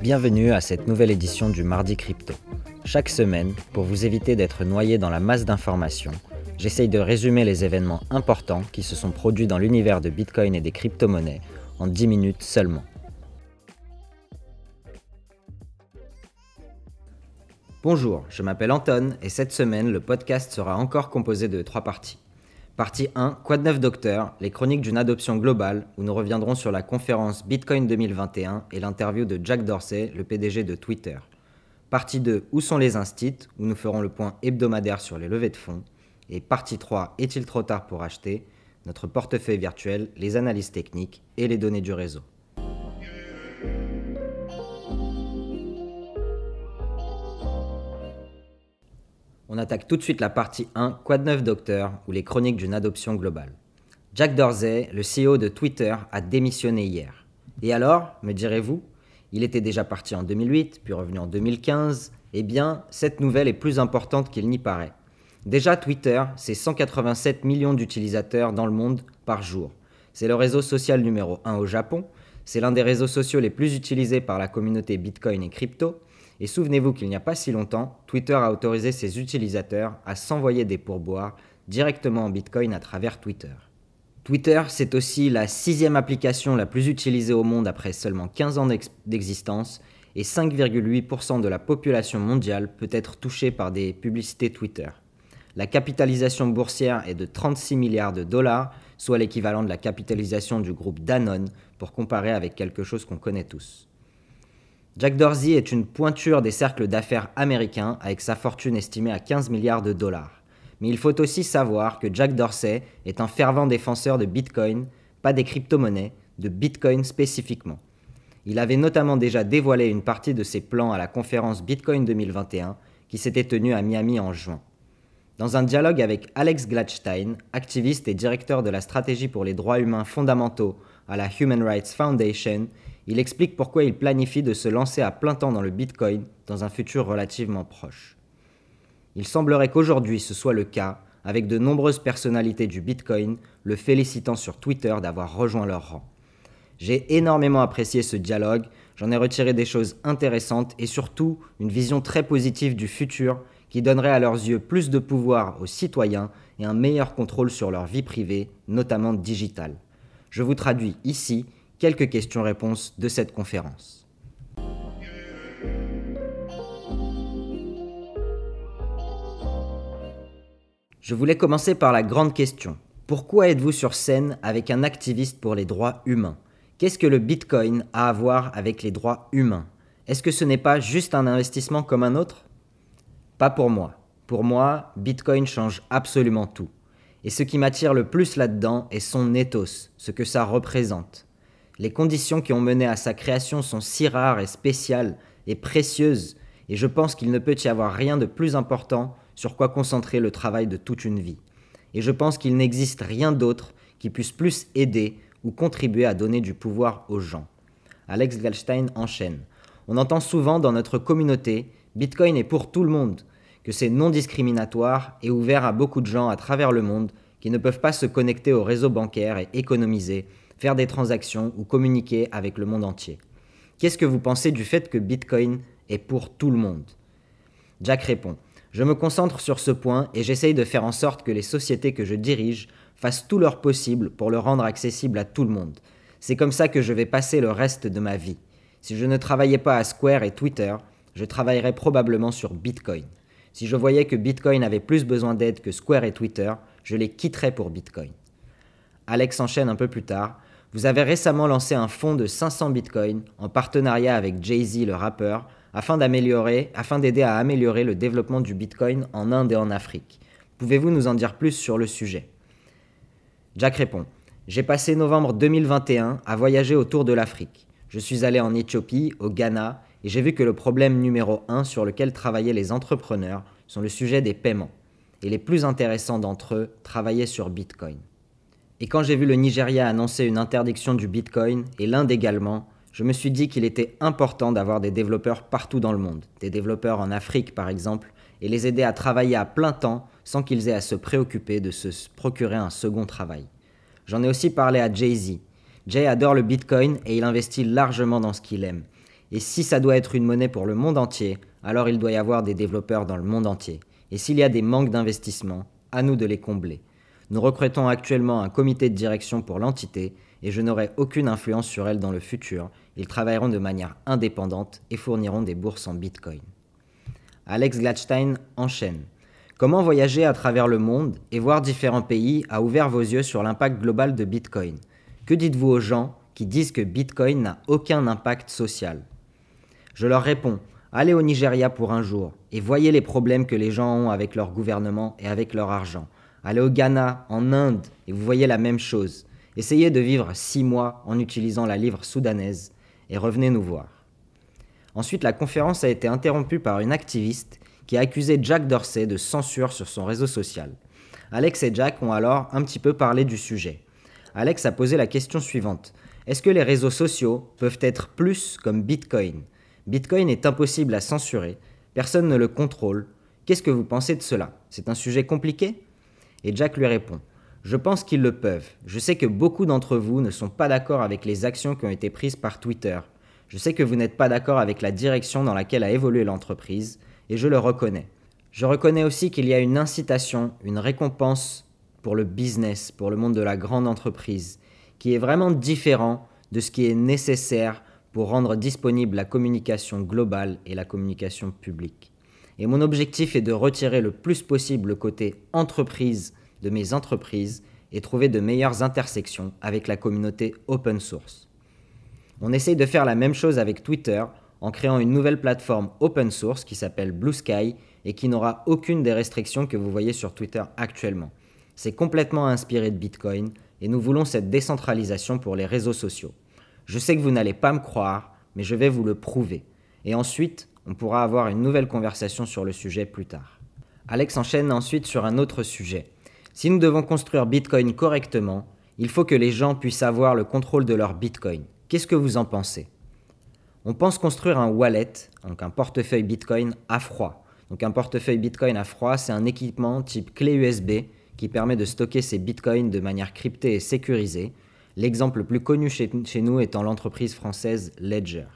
Bienvenue à cette nouvelle édition du Mardi Crypto. Chaque semaine, pour vous éviter d'être noyé dans la masse d'informations, j'essaye de résumer les événements importants qui se sont produits dans l'univers de Bitcoin et des crypto-monnaies en 10 minutes seulement. Bonjour, je m'appelle Anton et cette semaine, le podcast sera encore composé de trois parties. Partie 1, Quoi de neuf docteur, les chroniques d'une adoption globale, où nous reviendrons sur la conférence Bitcoin 2021 et l'interview de Jack Dorsey, le PDG de Twitter. Partie 2, Où sont les instits, où nous ferons le point hebdomadaire sur les levées de fonds. Et partie 3, Est-il trop tard pour acheter? Notre portefeuille virtuel, les analyses techniques et les données du réseau. On attaque tout de suite la partie 1, Quoi de neuf docteur, ou les chroniques d'une adoption globale. Jack Dorsey, le CEO de Twitter, a démissionné hier. Et alors, me direz-vous Il était déjà parti en 2008, puis revenu en 2015. Eh bien, cette nouvelle est plus importante qu'il n'y paraît. Déjà, Twitter, c'est 187 millions d'utilisateurs dans le monde par jour. C'est le réseau social numéro 1 au Japon. C'est l'un des réseaux sociaux les plus utilisés par la communauté Bitcoin et crypto. Et souvenez-vous qu'il n'y a pas si longtemps, Twitter a autorisé ses utilisateurs à s'envoyer des pourboires directement en Bitcoin à travers Twitter. Twitter, c'est aussi la sixième application la plus utilisée au monde après seulement 15 ans d'existence et 5,8% de la population mondiale peut être touchée par des publicités Twitter. La capitalisation boursière est de 36 milliards de dollars, soit l'équivalent de la capitalisation du groupe Danone, pour comparer avec quelque chose qu'on connaît tous. Jack Dorsey est une pointure des cercles d'affaires américains avec sa fortune estimée à 15 milliards de dollars. Mais il faut aussi savoir que Jack Dorsey est un fervent défenseur de Bitcoin, pas des crypto-monnaies, de Bitcoin spécifiquement. Il avait notamment déjà dévoilé une partie de ses plans à la conférence Bitcoin 2021 qui s'était tenue à Miami en juin. Dans un dialogue avec Alex Gladstein, activiste et directeur de la stratégie pour les droits humains fondamentaux à la Human Rights Foundation, il explique pourquoi il planifie de se lancer à plein temps dans le Bitcoin dans un futur relativement proche. Il semblerait qu'aujourd'hui ce soit le cas, avec de nombreuses personnalités du Bitcoin le félicitant sur Twitter d'avoir rejoint leur rang. J'ai énormément apprécié ce dialogue, j'en ai retiré des choses intéressantes et surtout une vision très positive du futur qui donnerait à leurs yeux plus de pouvoir aux citoyens et un meilleur contrôle sur leur vie privée, notamment digitale. Je vous traduis ici quelques questions-réponses de cette conférence. Je voulais commencer par la grande question. Pourquoi êtes-vous sur scène avec un activiste pour les droits humains? Qu'est-ce que le Bitcoin a à voir avec les droits humains? Est-ce que ce n'est pas juste un investissement comme un autre? Pas pour moi. Pour moi, Bitcoin change absolument tout. Et ce qui m'attire le plus là-dedans est son ethos, ce que ça représente. Les conditions qui ont mené à sa création sont si rares et spéciales et précieuses, et je pense qu'il ne peut y avoir rien de plus important sur quoi concentrer le travail de toute une vie. Et je pense qu'il n'existe rien d'autre qui puisse plus aider ou contribuer à donner du pouvoir aux gens. Alex Galstein enchaîne. On entend souvent dans notre communauté Bitcoin est pour tout le monde, que c'est non discriminatoire et ouvert à beaucoup de gens à travers le monde qui ne peuvent pas se connecter au réseau bancaire et économiser faire des transactions ou communiquer avec le monde entier. Qu'est-ce que vous pensez du fait que Bitcoin est pour tout le monde? Jack répond Je me concentre sur ce point et j'essaye de faire en sorte que les sociétés que je dirige fassent tout leur possible pour le rendre accessible à tout le monde. C'est comme ça que je vais passer le reste de ma vie. Si je ne travaillais pas à Square et Twitter, je travaillerais probablement sur Bitcoin. Si je voyais que Bitcoin avait plus besoin d'aide que Square et Twitter, je les quitterais pour Bitcoin. Alex enchaîne un peu plus tard. Vous avez récemment lancé un fonds de 500 bitcoins en partenariat avec Jay-Z, le rappeur, afin d'améliorer, afin d'aider à améliorer le développement du bitcoin en Inde et en Afrique. Pouvez-vous nous en dire plus sur le sujet? Jack répond J'ai passé novembre 2021 à voyager autour de l'Afrique. Je suis allé en Éthiopie, au Ghana, et j'ai vu que le problème numéro un sur lequel travaillaient les entrepreneurs sont le sujet des paiements. Et les plus intéressants d'entre eux travaillaient sur Bitcoin. Et quand j'ai vu le Nigeria annoncer une interdiction du Bitcoin, et l'Inde également, je me suis dit qu'il était important d'avoir des développeurs partout dans le monde, des développeurs en Afrique par exemple, et les aider à travailler à plein temps sans qu'ils aient à se préoccuper de se procurer un second travail. J'en ai aussi parlé à Jay-Z. Jay adore le Bitcoin et il investit largement dans ce qu'il aime. Et si ça doit être une monnaie pour le monde entier, alors il doit y avoir des développeurs dans le monde entier. Et s'il y a des manques d'investissement, à nous de les combler. Nous recrutons actuellement un comité de direction pour l'entité et je n'aurai aucune influence sur elle dans le futur. Ils travailleront de manière indépendante et fourniront des bourses en Bitcoin. Alex Gladstein enchaîne. Comment voyager à travers le monde et voir différents pays a ouvert vos yeux sur l'impact global de Bitcoin? Que dites-vous aux gens qui disent que Bitcoin n'a aucun impact social? Je leur réponds, allez au Nigeria pour un jour et voyez les problèmes que les gens ont avec leur gouvernement et avec leur argent. Allez au Ghana, en Inde, et vous voyez la même chose. Essayez de vivre six mois en utilisant la livre soudanaise et revenez nous voir. Ensuite, la conférence a été interrompue par une activiste qui a accusé Jack Dorsey de censure sur son réseau social. Alex et Jack ont alors un petit peu parlé du sujet. Alex a posé la question suivante. Est-ce que les réseaux sociaux peuvent être plus comme Bitcoin? Bitcoin est impossible à censurer, personne ne le contrôle. Qu'est-ce que vous pensez de cela? C'est un sujet compliqué? Et Jack lui répond Je pense qu'ils le peuvent. Je sais que beaucoup d'entre vous ne sont pas d'accord avec les actions qui ont été prises par Twitter. Je sais que vous n'êtes pas d'accord avec la direction dans laquelle a évolué l'entreprise, et je le reconnais. Je reconnais aussi qu'il y a une incitation, une récompense pour le business, pour le monde de la grande entreprise, qui est vraiment différent de ce qui est nécessaire pour rendre disponible la communication globale et la communication publique. Et mon objectif est de retirer le plus possible le côté entreprise de mes entreprises et trouver de meilleures intersections avec la communauté open source. On essaye de faire la même chose avec Twitter en créant une nouvelle plateforme open source qui s'appelle Blue Sky et qui n'aura aucune des restrictions que vous voyez sur Twitter actuellement. C'est complètement inspiré de Bitcoin et nous voulons cette décentralisation pour les réseaux sociaux. Je sais que vous n'allez pas me croire, mais je vais vous le prouver. Et ensuite, on pourra avoir une nouvelle conversation sur le sujet plus tard. Alex enchaîne ensuite sur un autre sujet. Si nous devons construire Bitcoin correctement, il faut que les gens puissent avoir le contrôle de leur Bitcoin. Qu'est-ce que vous en pensez? On pense construire un wallet, donc un portefeuille Bitcoin à froid. Donc un portefeuille Bitcoin à froid, c'est un équipement type clé USB qui permet de stocker ses Bitcoins de manière cryptée et sécurisée. L'exemple le plus connu chez, chez nous étant l'entreprise française Ledger.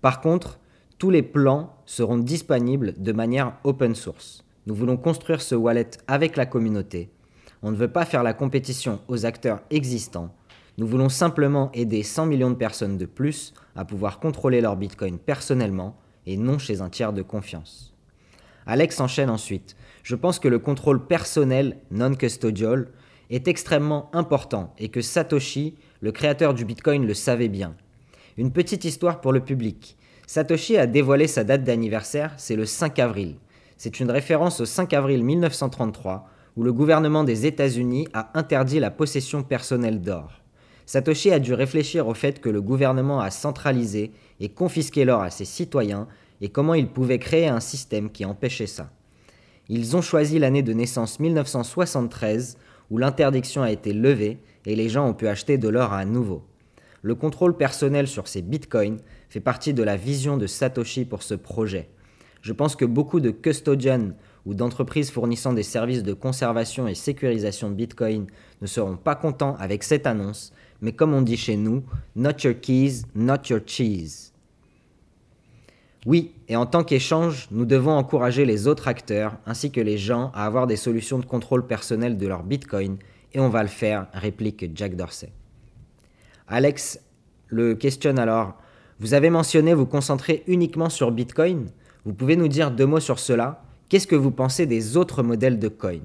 Par contre, tous les plans seront disponibles de manière open source. Nous voulons construire ce wallet avec la communauté. On ne veut pas faire la compétition aux acteurs existants. Nous voulons simplement aider 100 millions de personnes de plus à pouvoir contrôler leur Bitcoin personnellement et non chez un tiers de confiance. Alex enchaîne ensuite. Je pense que le contrôle personnel non custodial est extrêmement important et que Satoshi, le créateur du Bitcoin, le savait bien. Une petite histoire pour le public. Satoshi a dévoilé sa date d'anniversaire, c'est le 5 avril. C'est une référence au 5 avril 1933, où le gouvernement des États-Unis a interdit la possession personnelle d'or. Satoshi a dû réfléchir au fait que le gouvernement a centralisé et confisqué l'or à ses citoyens et comment il pouvait créer un système qui empêchait ça. Ils ont choisi l'année de naissance 1973 où l'interdiction a été levée et les gens ont pu acheter de l'or à nouveau. Le contrôle personnel sur ces bitcoins fait partie de la vision de Satoshi pour ce projet. Je pense que beaucoup de custodians ou d'entreprises fournissant des services de conservation et sécurisation de Bitcoin ne seront pas contents avec cette annonce, mais comme on dit chez nous, not your keys, not your cheese. Oui, et en tant qu'échange, nous devons encourager les autres acteurs ainsi que les gens à avoir des solutions de contrôle personnel de leur Bitcoin, et on va le faire, réplique Jack Dorsey. Alex le questionne alors vous avez mentionné vous concentrer uniquement sur Bitcoin. Vous pouvez nous dire deux mots sur cela Qu'est-ce que vous pensez des autres modèles de coin?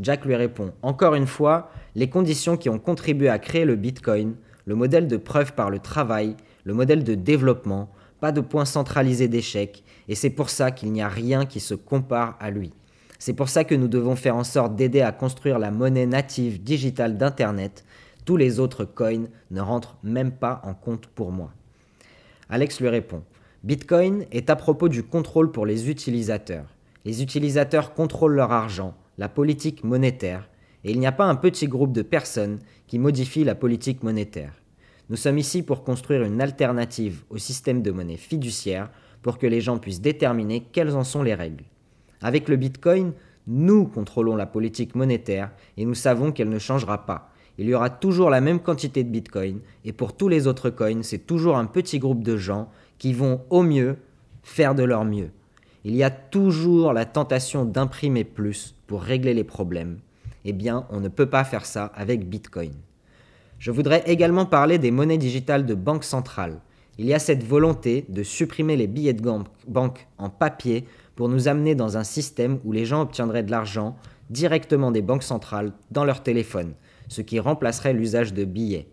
Jack lui répond Encore une fois, les conditions qui ont contribué à créer le Bitcoin, le modèle de preuve par le travail, le modèle de développement, pas de point centralisé d'échec, et c'est pour ça qu'il n'y a rien qui se compare à lui. C'est pour ça que nous devons faire en sorte d'aider à construire la monnaie native digitale d'Internet. Tous les autres coins ne rentrent même pas en compte pour moi. Alex lui répond Bitcoin est à propos du contrôle pour les utilisateurs. Les utilisateurs contrôlent leur argent, la politique monétaire, et il n'y a pas un petit groupe de personnes qui modifient la politique monétaire. Nous sommes ici pour construire une alternative au système de monnaie fiduciaire pour que les gens puissent déterminer quelles en sont les règles. Avec le Bitcoin, nous contrôlons la politique monétaire et nous savons qu'elle ne changera pas. Il y aura toujours la même quantité de Bitcoin, et pour tous les autres coins, c'est toujours un petit groupe de gens qui vont au mieux faire de leur mieux. Il y a toujours la tentation d'imprimer plus pour régler les problèmes. Eh bien, on ne peut pas faire ça avec Bitcoin. Je voudrais également parler des monnaies digitales de banque centrale. Il y a cette volonté de supprimer les billets de banque en papier pour nous amener dans un système où les gens obtiendraient de l'argent directement des banques centrales dans leur téléphone, ce qui remplacerait l'usage de billets.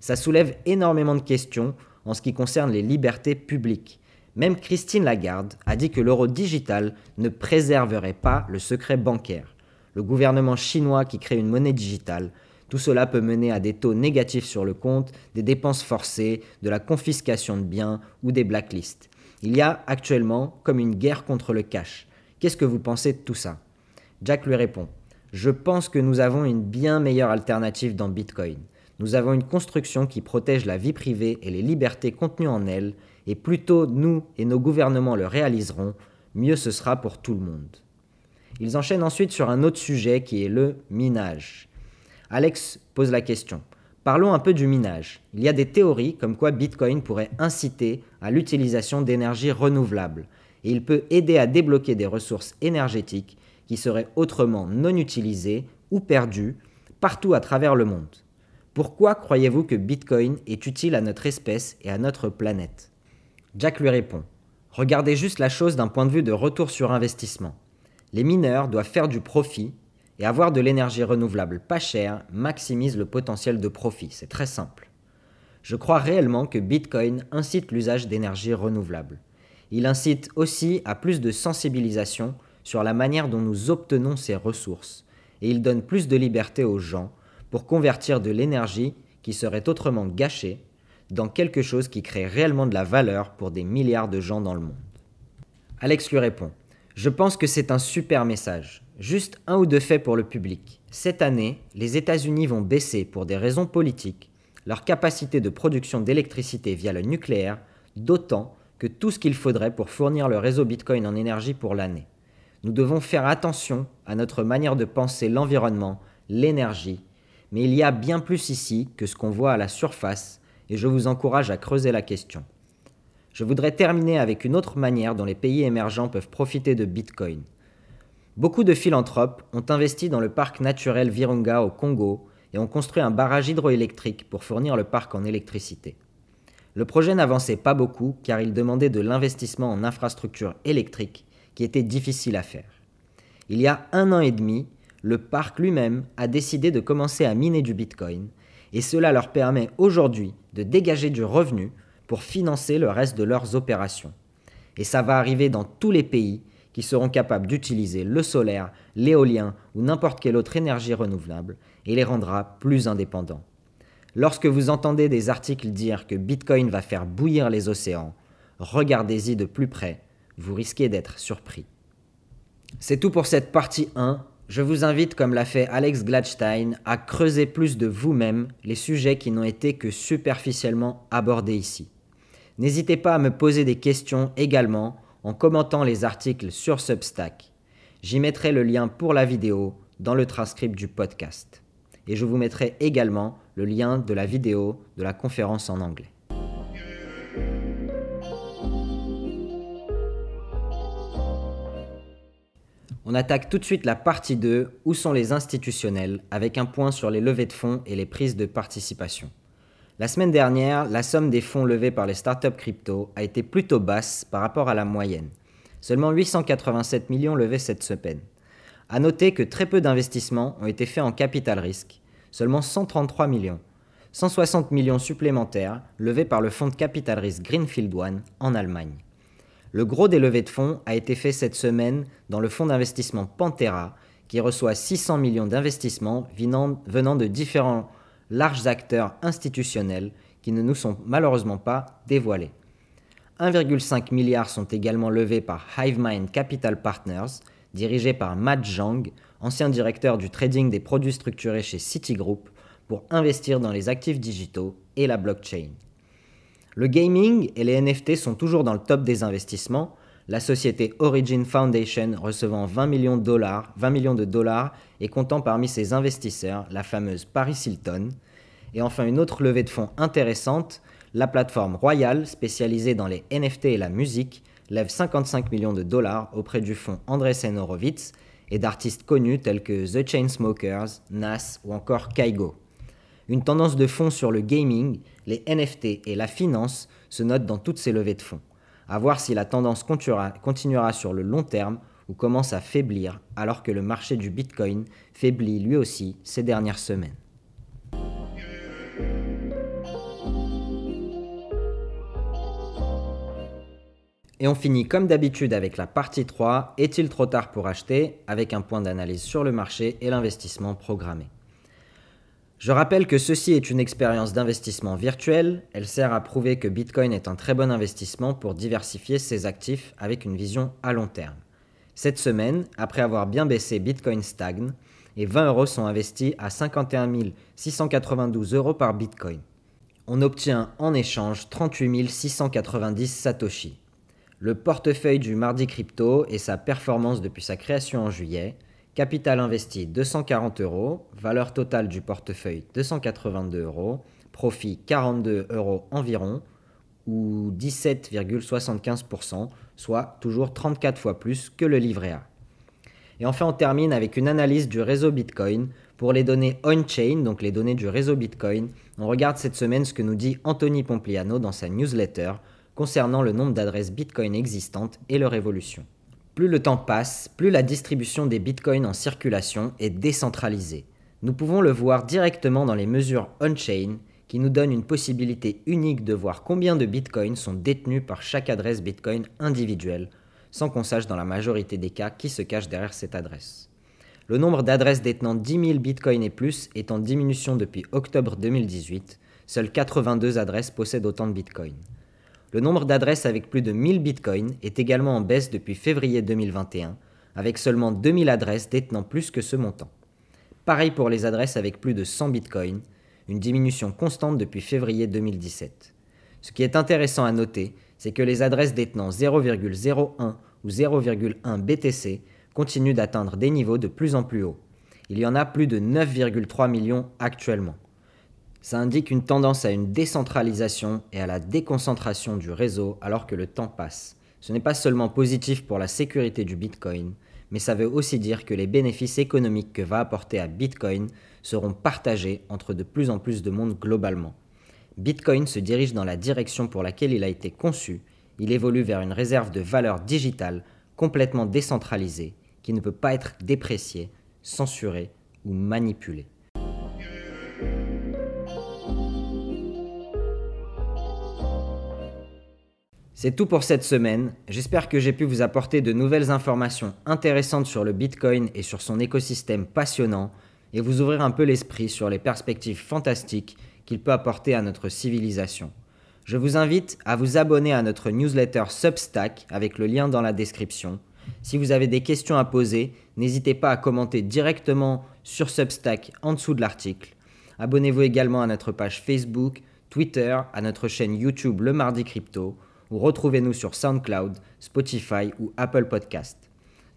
Ça soulève énormément de questions en ce qui concerne les libertés publiques. Même Christine Lagarde a dit que l'euro digital ne préserverait pas le secret bancaire. Le gouvernement chinois qui crée une monnaie digitale, tout cela peut mener à des taux négatifs sur le compte, des dépenses forcées, de la confiscation de biens ou des blacklists. Il y a actuellement comme une guerre contre le cash. Qu'est-ce que vous pensez de tout ça? Jack lui répond Je pense que nous avons une bien meilleure alternative dans Bitcoin. Nous avons une construction qui protège la vie privée et les libertés contenues en elle, et plus tôt nous et nos gouvernements le réaliseront, mieux ce sera pour tout le monde. Ils enchaînent ensuite sur un autre sujet qui est le minage. Alex pose la question Parlons un peu du minage. Il y a des théories comme quoi Bitcoin pourrait inciter à l'utilisation d'énergie renouvelable et il peut aider à débloquer des ressources énergétiques qui seraient autrement non utilisées ou perdues partout à travers le monde. Pourquoi croyez-vous que Bitcoin est utile à notre espèce et à notre planète? Jack lui répond Regardez juste la chose d'un point de vue de retour sur investissement. Les mineurs doivent faire du profit et avoir de l'énergie renouvelable pas chère maximise le potentiel de profit. C'est très simple. Je crois réellement que Bitcoin incite l'usage d'énergie renouvelable. Il incite aussi à plus de sensibilisation sur la manière dont nous obtenons ces ressources, et il donne plus de liberté aux gens pour convertir de l'énergie qui serait autrement gâchée dans quelque chose qui crée réellement de la valeur pour des milliards de gens dans le monde. Alex lui répond Je pense que c'est un super message. Juste un ou deux faits pour le public. Cette année, les États-Unis vont baisser pour des raisons politiques leur capacité de production d'électricité via le nucléaire, d'autant que tout ce qu'il faudrait pour fournir le réseau Bitcoin en énergie pour l'année. Nous devons faire attention à notre manière de penser l'environnement, l'énergie, mais il y a bien plus ici que ce qu'on voit à la surface, et je vous encourage à creuser la question. Je voudrais terminer avec une autre manière dont les pays émergents peuvent profiter de Bitcoin. Beaucoup de philanthropes ont investi dans le parc naturel Virunga au Congo et ont construit un barrage hydroélectrique pour fournir le parc en électricité. Le projet n'avançait pas beaucoup car il demandait de l'investissement en infrastructures électriques qui était difficile à faire. Il y a un an et demi, le parc lui-même a décidé de commencer à miner du Bitcoin et cela leur permet aujourd'hui de dégager du revenu pour financer le reste de leurs opérations. Et ça va arriver dans tous les pays qui seront capables d'utiliser le solaire, l'éolien ou n'importe quelle autre énergie renouvelable et les rendra plus indépendants. Lorsque vous entendez des articles dire que Bitcoin va faire bouillir les océans, regardez-y de plus près, vous risquez d'être surpris. C'est tout pour cette partie 1. Je vous invite, comme l'a fait Alex Gladstein, à creuser plus de vous-même les sujets qui n'ont été que superficiellement abordés ici. N'hésitez pas à me poser des questions également en commentant les articles sur Substack. J'y mettrai le lien pour la vidéo dans le transcript du podcast. Et je vous mettrai également le lien de la vidéo de la conférence en anglais. On attaque tout de suite la partie 2, où sont les institutionnels, avec un point sur les levées de fonds et les prises de participation. La semaine dernière, la somme des fonds levés par les startups crypto a été plutôt basse par rapport à la moyenne. Seulement 887 millions levés cette semaine. A noter que très peu d'investissements ont été faits en capital risque, seulement 133 millions. 160 millions supplémentaires levés par le fonds de capital risque Greenfield One en Allemagne. Le gros des levées de fonds a été fait cette semaine dans le fonds d'investissement Pantera, qui reçoit 600 millions d'investissements venant de différents larges acteurs institutionnels qui ne nous sont malheureusement pas dévoilés. 1,5 milliard sont également levés par HiveMind Capital Partners, dirigé par Matt Zhang, ancien directeur du trading des produits structurés chez Citigroup, pour investir dans les actifs digitaux et la blockchain. Le gaming et les NFT sont toujours dans le top des investissements. la société Origin Foundation recevant 20 millions de dollars, 20 millions de dollars et comptant parmi ses investisseurs la fameuse Paris Hilton. Et enfin une autre levée de fonds intéressante, la plateforme Royal, spécialisée dans les NFT et la musique, lève 55 millions de dollars auprès du fonds Andresen Horowitz et d'artistes connus tels que The Chainsmokers, Nas ou encore Kaigo. Une tendance de fond sur le gaming, les NFT et la finance se notent dans toutes ces levées de fonds. À voir si la tendance continuera sur le long terme ou commence à faiblir alors que le marché du Bitcoin faiblit lui aussi ces dernières semaines. Et on finit comme d'habitude avec la partie 3, est-il trop tard pour acheter? Avec un point d'analyse sur le marché et l'investissement programmé. Je rappelle que ceci est une expérience d'investissement virtuelle, elle sert à prouver que Bitcoin est un très bon investissement pour diversifier ses actifs avec une vision à long terme. Cette semaine, après avoir bien baissé, Bitcoin stagne et 20 euros sont investis à 51 692 euros par Bitcoin. On obtient en échange 38 690 Satoshi. Le portefeuille du mardi crypto et sa performance depuis sa création en juillet Capital investi 240 euros, valeur totale du portefeuille 282 euros, profit 42 euros environ, ou 17,75%, soit toujours 34 fois plus que le livret A. Et enfin, on termine avec une analyse du réseau Bitcoin. Pour les données on-chain, donc les données du réseau Bitcoin, on regarde cette semaine ce que nous dit Anthony Pompliano dans sa newsletter concernant le nombre d'adresses Bitcoin existantes et leur évolution. Plus le temps passe, plus la distribution des bitcoins en circulation est décentralisée. Nous pouvons le voir directement dans les mesures on-chain qui nous donnent une possibilité unique de voir combien de bitcoins sont détenus par chaque adresse bitcoin individuelle, sans qu'on sache dans la majorité des cas qui se cache derrière cette adresse. Le nombre d'adresses détenant 10 000 bitcoins et plus est en diminution depuis octobre 2018, seules 82 adresses possèdent autant de bitcoins. Le nombre d'adresses avec plus de 1000 bitcoins est également en baisse depuis février 2021, avec seulement 2000 adresses détenant plus que ce montant. Pareil pour les adresses avec plus de 100 bitcoins, une diminution constante depuis février 2017. Ce qui est intéressant à noter, c'est que les adresses détenant 0,01 ou 0,1 BTC continuent d'atteindre des niveaux de plus en plus hauts. Il y en a plus de 9,3 millions actuellement. Ça indique une tendance à une décentralisation et à la déconcentration du réseau alors que le temps passe. Ce n'est pas seulement positif pour la sécurité du Bitcoin, mais ça veut aussi dire que les bénéfices économiques que va apporter à Bitcoin seront partagés entre de plus en plus de monde globalement. Bitcoin se dirige dans la direction pour laquelle il a été conçu, il évolue vers une réserve de valeur digitale complètement décentralisée qui ne peut pas être dépréciée, censurée ou manipulée. C'est tout pour cette semaine. J'espère que j'ai pu vous apporter de nouvelles informations intéressantes sur le Bitcoin et sur son écosystème passionnant et vous ouvrir un peu l'esprit sur les perspectives fantastiques qu'il peut apporter à notre civilisation. Je vous invite à vous abonner à notre newsletter Substack avec le lien dans la description. Si vous avez des questions à poser, n'hésitez pas à commenter directement sur Substack en dessous de l'article. Abonnez-vous également à notre page Facebook, Twitter, à notre chaîne YouTube Le Mardi Crypto ou retrouvez-nous sur SoundCloud, Spotify ou Apple Podcast.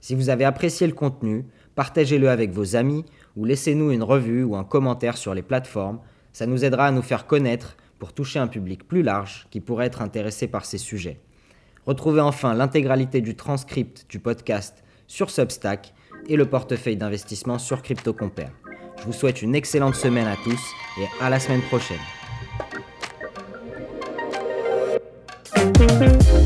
Si vous avez apprécié le contenu, partagez-le avec vos amis ou laissez-nous une revue ou un commentaire sur les plateformes. Ça nous aidera à nous faire connaître pour toucher un public plus large qui pourrait être intéressé par ces sujets. Retrouvez enfin l'intégralité du transcript du podcast sur Substack et le portefeuille d'investissement sur CryptoCompare. Je vous souhaite une excellente semaine à tous et à la semaine prochaine. Thank you.